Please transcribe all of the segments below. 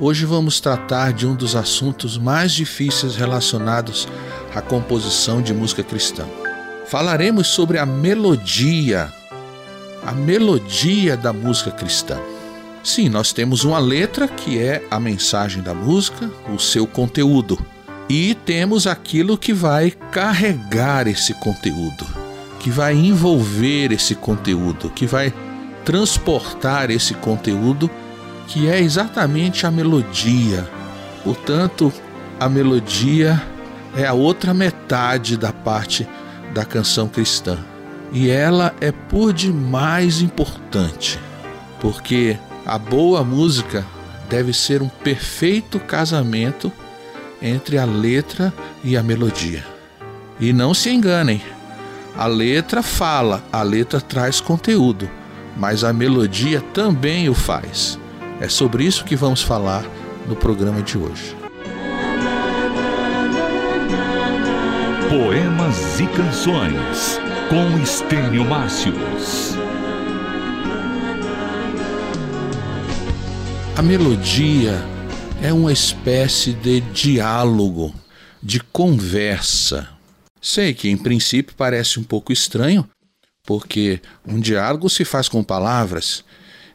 Hoje vamos tratar de um dos assuntos mais difíceis relacionados à composição de música cristã. Falaremos sobre a melodia a melodia da música cristã. Sim, nós temos uma letra que é a mensagem da música, o seu conteúdo, e temos aquilo que vai carregar esse conteúdo, que vai envolver esse conteúdo, que vai transportar esse conteúdo, que é exatamente a melodia. Portanto, a melodia é a outra metade da parte da canção cristã e ela é por demais importante, porque a boa música deve ser um perfeito casamento entre a letra e a melodia. E não se enganem, a letra fala, a letra traz conteúdo, mas a melodia também o faz. É sobre isso que vamos falar no programa de hoje. Poemas e canções com Estênio Márcios. A melodia é uma espécie de diálogo, de conversa. Sei que em princípio parece um pouco estranho, porque um diálogo se faz com palavras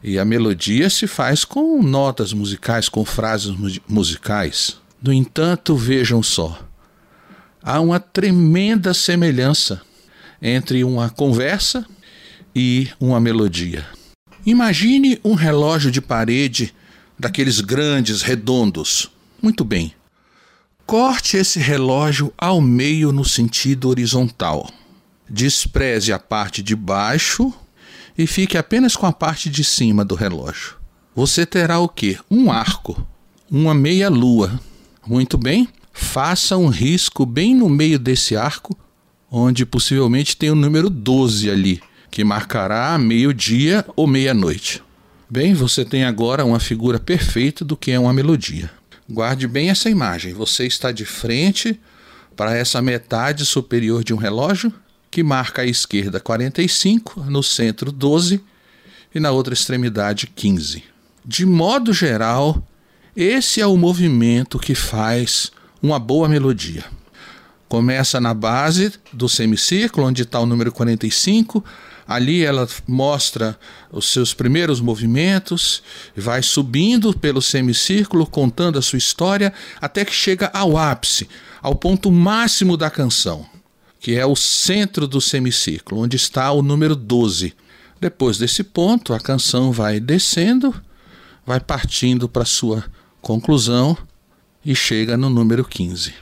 e a melodia se faz com notas musicais, com frases musicais. No entanto, vejam só, há uma tremenda semelhança entre uma conversa e uma melodia. Imagine um relógio de parede daqueles grandes, redondos. Muito bem. Corte esse relógio ao meio no sentido horizontal. Despreze a parte de baixo e fique apenas com a parte de cima do relógio. Você terá o que? Um arco, uma meia-lua. Muito bem. Faça um risco bem no meio desse arco onde possivelmente tem o número 12 ali, que marcará meio-dia ou meia-noite. Bem, você tem agora uma figura perfeita do que é uma melodia. Guarde bem essa imagem. Você está de frente para essa metade superior de um relógio que marca à esquerda 45, no centro 12 e na outra extremidade 15. De modo geral, esse é o movimento que faz uma boa melodia. Começa na base do semicírculo, onde está o número 45. Ali ela mostra os seus primeiros movimentos, vai subindo pelo semicírculo, contando a sua história, até que chega ao ápice, ao ponto máximo da canção, que é o centro do semicírculo, onde está o número 12. Depois desse ponto, a canção vai descendo, vai partindo para sua conclusão e chega no número 15.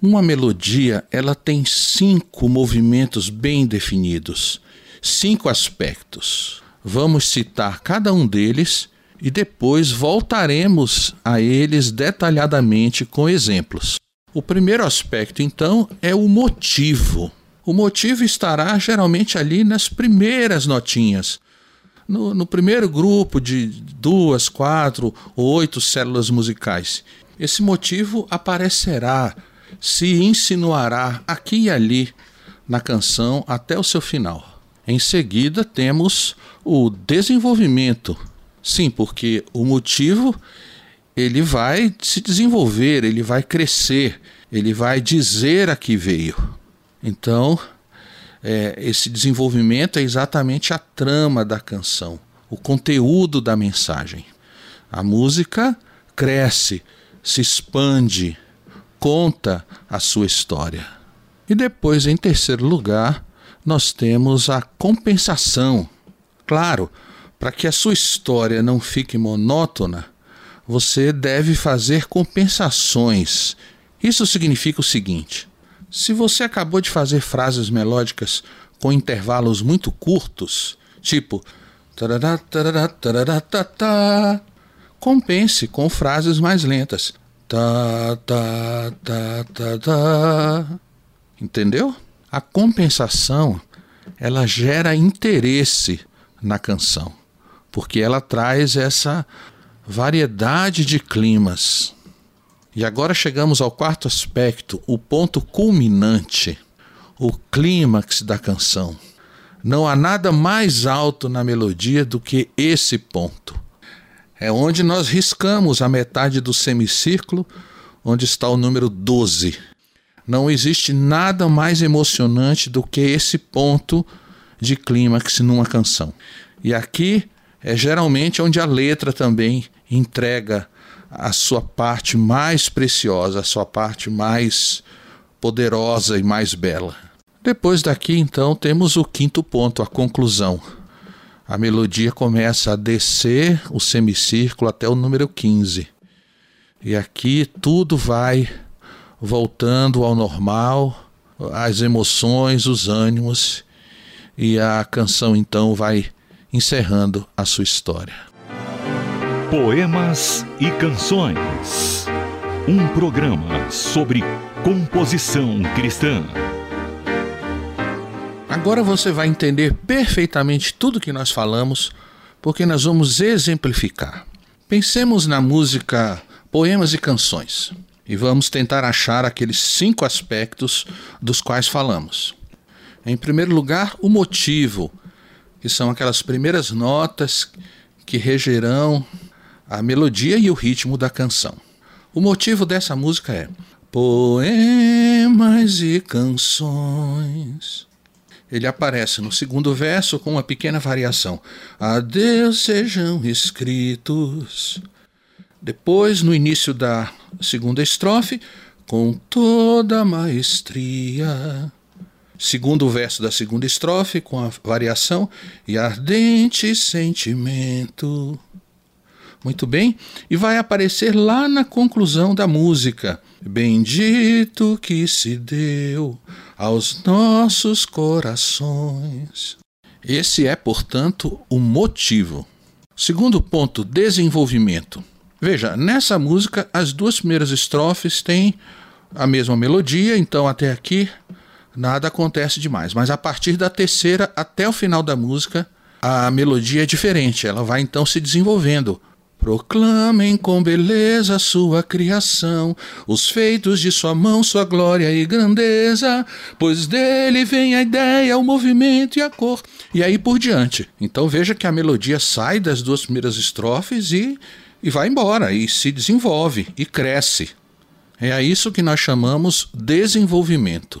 Uma melodia, ela tem cinco movimentos bem definidos, cinco aspectos. Vamos citar cada um deles e depois voltaremos a eles detalhadamente com exemplos. O primeiro aspecto, então, é o motivo. O motivo estará geralmente ali nas primeiras notinhas. No, no primeiro grupo de duas, quatro ou oito células musicais. Esse motivo aparecerá se insinuará aqui e ali na canção até o seu final. Em seguida, temos o desenvolvimento. Sim, porque o motivo ele vai se desenvolver, ele vai crescer, ele vai dizer a que veio. Então, é, esse desenvolvimento é exatamente a trama da canção, o conteúdo da mensagem. A música cresce, se expande, conta a sua história. E depois, em terceiro lugar, nós temos a compensação. Claro, para que a sua história não fique monótona, você deve fazer compensações. Isso significa o seguinte: se você acabou de fazer frases melódicas com intervalos muito curtos, Tipo, tá, tá. compense com frases mais lentas. Tá. Entendeu? A compensação, ela gera interesse na canção, porque ela traz essa variedade de climas. E agora chegamos ao quarto aspecto, o ponto culminante, o clímax da canção. Não há nada mais alto na melodia do que esse ponto. É onde nós riscamos a metade do semicírculo, onde está o número 12. Não existe nada mais emocionante do que esse ponto de clímax numa canção. E aqui é geralmente onde a letra também entrega a sua parte mais preciosa, a sua parte mais poderosa e mais bela. Depois daqui, então, temos o quinto ponto, a conclusão. A melodia começa a descer o semicírculo até o número 15. E aqui tudo vai voltando ao normal, as emoções, os ânimos, e a canção então vai encerrando a sua história. Poemas e Canções. Um programa sobre composição cristã. Agora você vai entender perfeitamente tudo que nós falamos, porque nós vamos exemplificar. Pensemos na música Poemas e Canções e vamos tentar achar aqueles cinco aspectos dos quais falamos. Em primeiro lugar, o motivo, que são aquelas primeiras notas que regerão a melodia e o ritmo da canção. O motivo dessa música é Poemas e canções. Ele aparece no segundo verso com uma pequena variação. A sejam escritos. Depois, no início da segunda estrofe, com toda maestria. Segundo verso da segunda estrofe, com a variação, e ardente sentimento. Muito bem, e vai aparecer lá na conclusão da música. Bendito que se deu aos nossos corações. Esse é, portanto, o motivo. Segundo ponto, desenvolvimento. Veja, nessa música, as duas primeiras estrofes têm a mesma melodia, então até aqui nada acontece demais. Mas a partir da terceira até o final da música, a melodia é diferente, ela vai então se desenvolvendo. Proclamem com beleza sua criação, os feitos de sua mão, sua glória e grandeza, pois dele vem a ideia, o movimento e a cor. E aí por diante. Então veja que a melodia sai das duas primeiras estrofes e e vai embora e se desenvolve e cresce. É a isso que nós chamamos desenvolvimento.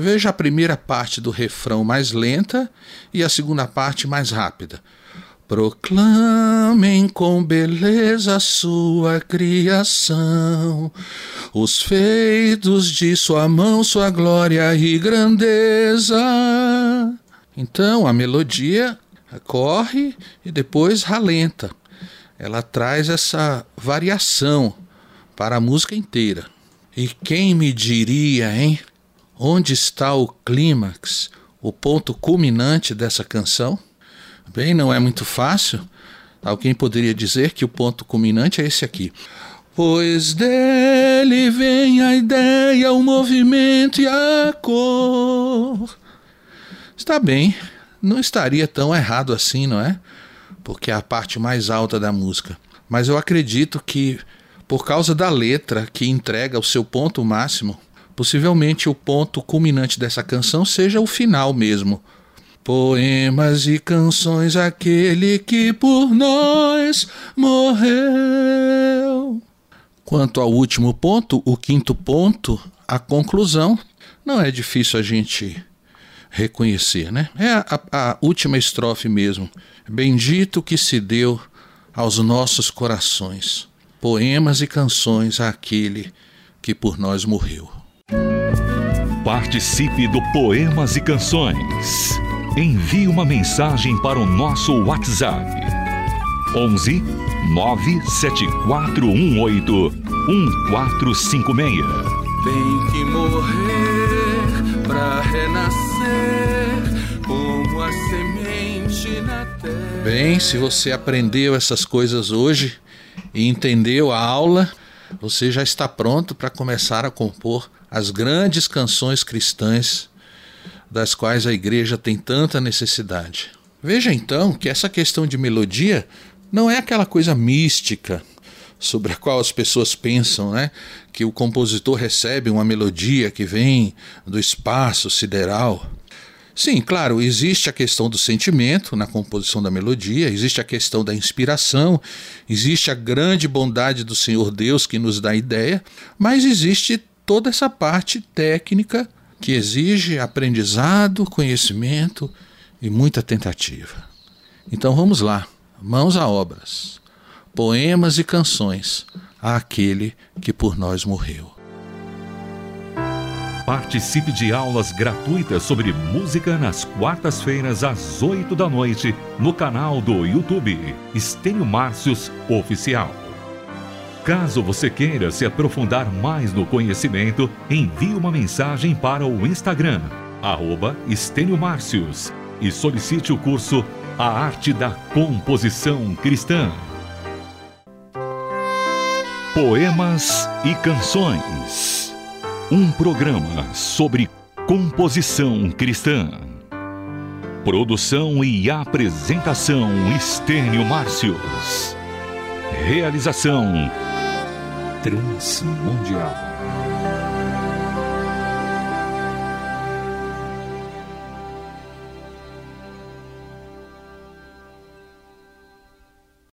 Veja a primeira parte do refrão mais lenta e a segunda parte mais rápida. Proclamem com beleza sua criação, os feitos de sua mão, sua glória e grandeza. Então a melodia corre e depois ralenta. Ela traz essa variação para a música inteira. E quem me diria, hein? Onde está o clímax, o ponto culminante dessa canção? Bem, não é muito fácil. Alguém poderia dizer que o ponto culminante é esse aqui. Pois dele vem a ideia, o movimento e a cor. Está bem, não estaria tão errado assim, não é? Porque é a parte mais alta da música. Mas eu acredito que, por causa da letra que entrega o seu ponto máximo, possivelmente o ponto culminante dessa canção seja o final mesmo. Poemas e canções, aquele que por nós morreu. Quanto ao último ponto, o quinto ponto, a conclusão, não é difícil a gente reconhecer, né? É a, a última estrofe mesmo. Bendito que se deu aos nossos corações, poemas e canções àquele que por nós morreu. Participe do Poemas e Canções. Envie uma mensagem para o nosso WhatsApp. 11 97418 1456. Tem que morrer para renascer como a semente na terra. Bem, se você aprendeu essas coisas hoje e entendeu a aula, você já está pronto para começar a compor as grandes canções cristãs das quais a igreja tem tanta necessidade. Veja então que essa questão de melodia não é aquela coisa mística sobre a qual as pessoas pensam, né? Que o compositor recebe uma melodia que vem do espaço sideral. Sim, claro, existe a questão do sentimento na composição da melodia, existe a questão da inspiração, existe a grande bondade do Senhor Deus que nos dá ideia, mas existe toda essa parte técnica que exige aprendizado, conhecimento e muita tentativa. Então vamos lá, mãos a obras, poemas e canções àquele que por nós morreu. Participe de aulas gratuitas sobre música nas quartas-feiras às 8 da noite no canal do YouTube Estênio Márcios Oficial. Caso você queira se aprofundar mais no conhecimento, envie uma mensagem para o Instagram, arroba Márcios, e solicite o curso A Arte da Composição Cristã. Poemas e Canções um programa sobre composição cristã. Produção e apresentação Estênio Márcios. Realização Transmundial.